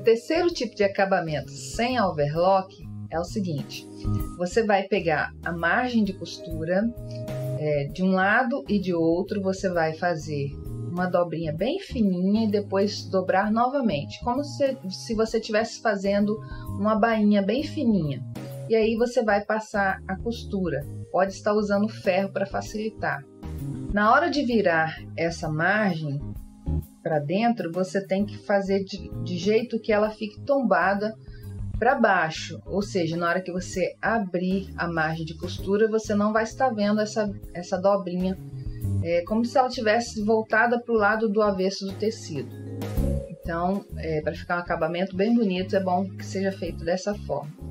O terceiro tipo de acabamento sem overlock é o seguinte: você vai pegar a margem de costura é, de um lado e de outro, você vai fazer uma dobrinha bem fininha e depois dobrar novamente, como se, se você estivesse fazendo uma bainha bem fininha. E aí você vai passar a costura. Pode estar usando ferro para facilitar. Na hora de virar essa margem para dentro, você tem que fazer de, de jeito que ela fique tombada para baixo, ou seja, na hora que você abrir a margem de costura, você não vai estar vendo essa, essa dobrinha, é como se ela tivesse voltada para o lado do avesso do tecido. Então, é, para ficar um acabamento bem bonito, é bom que seja feito dessa forma.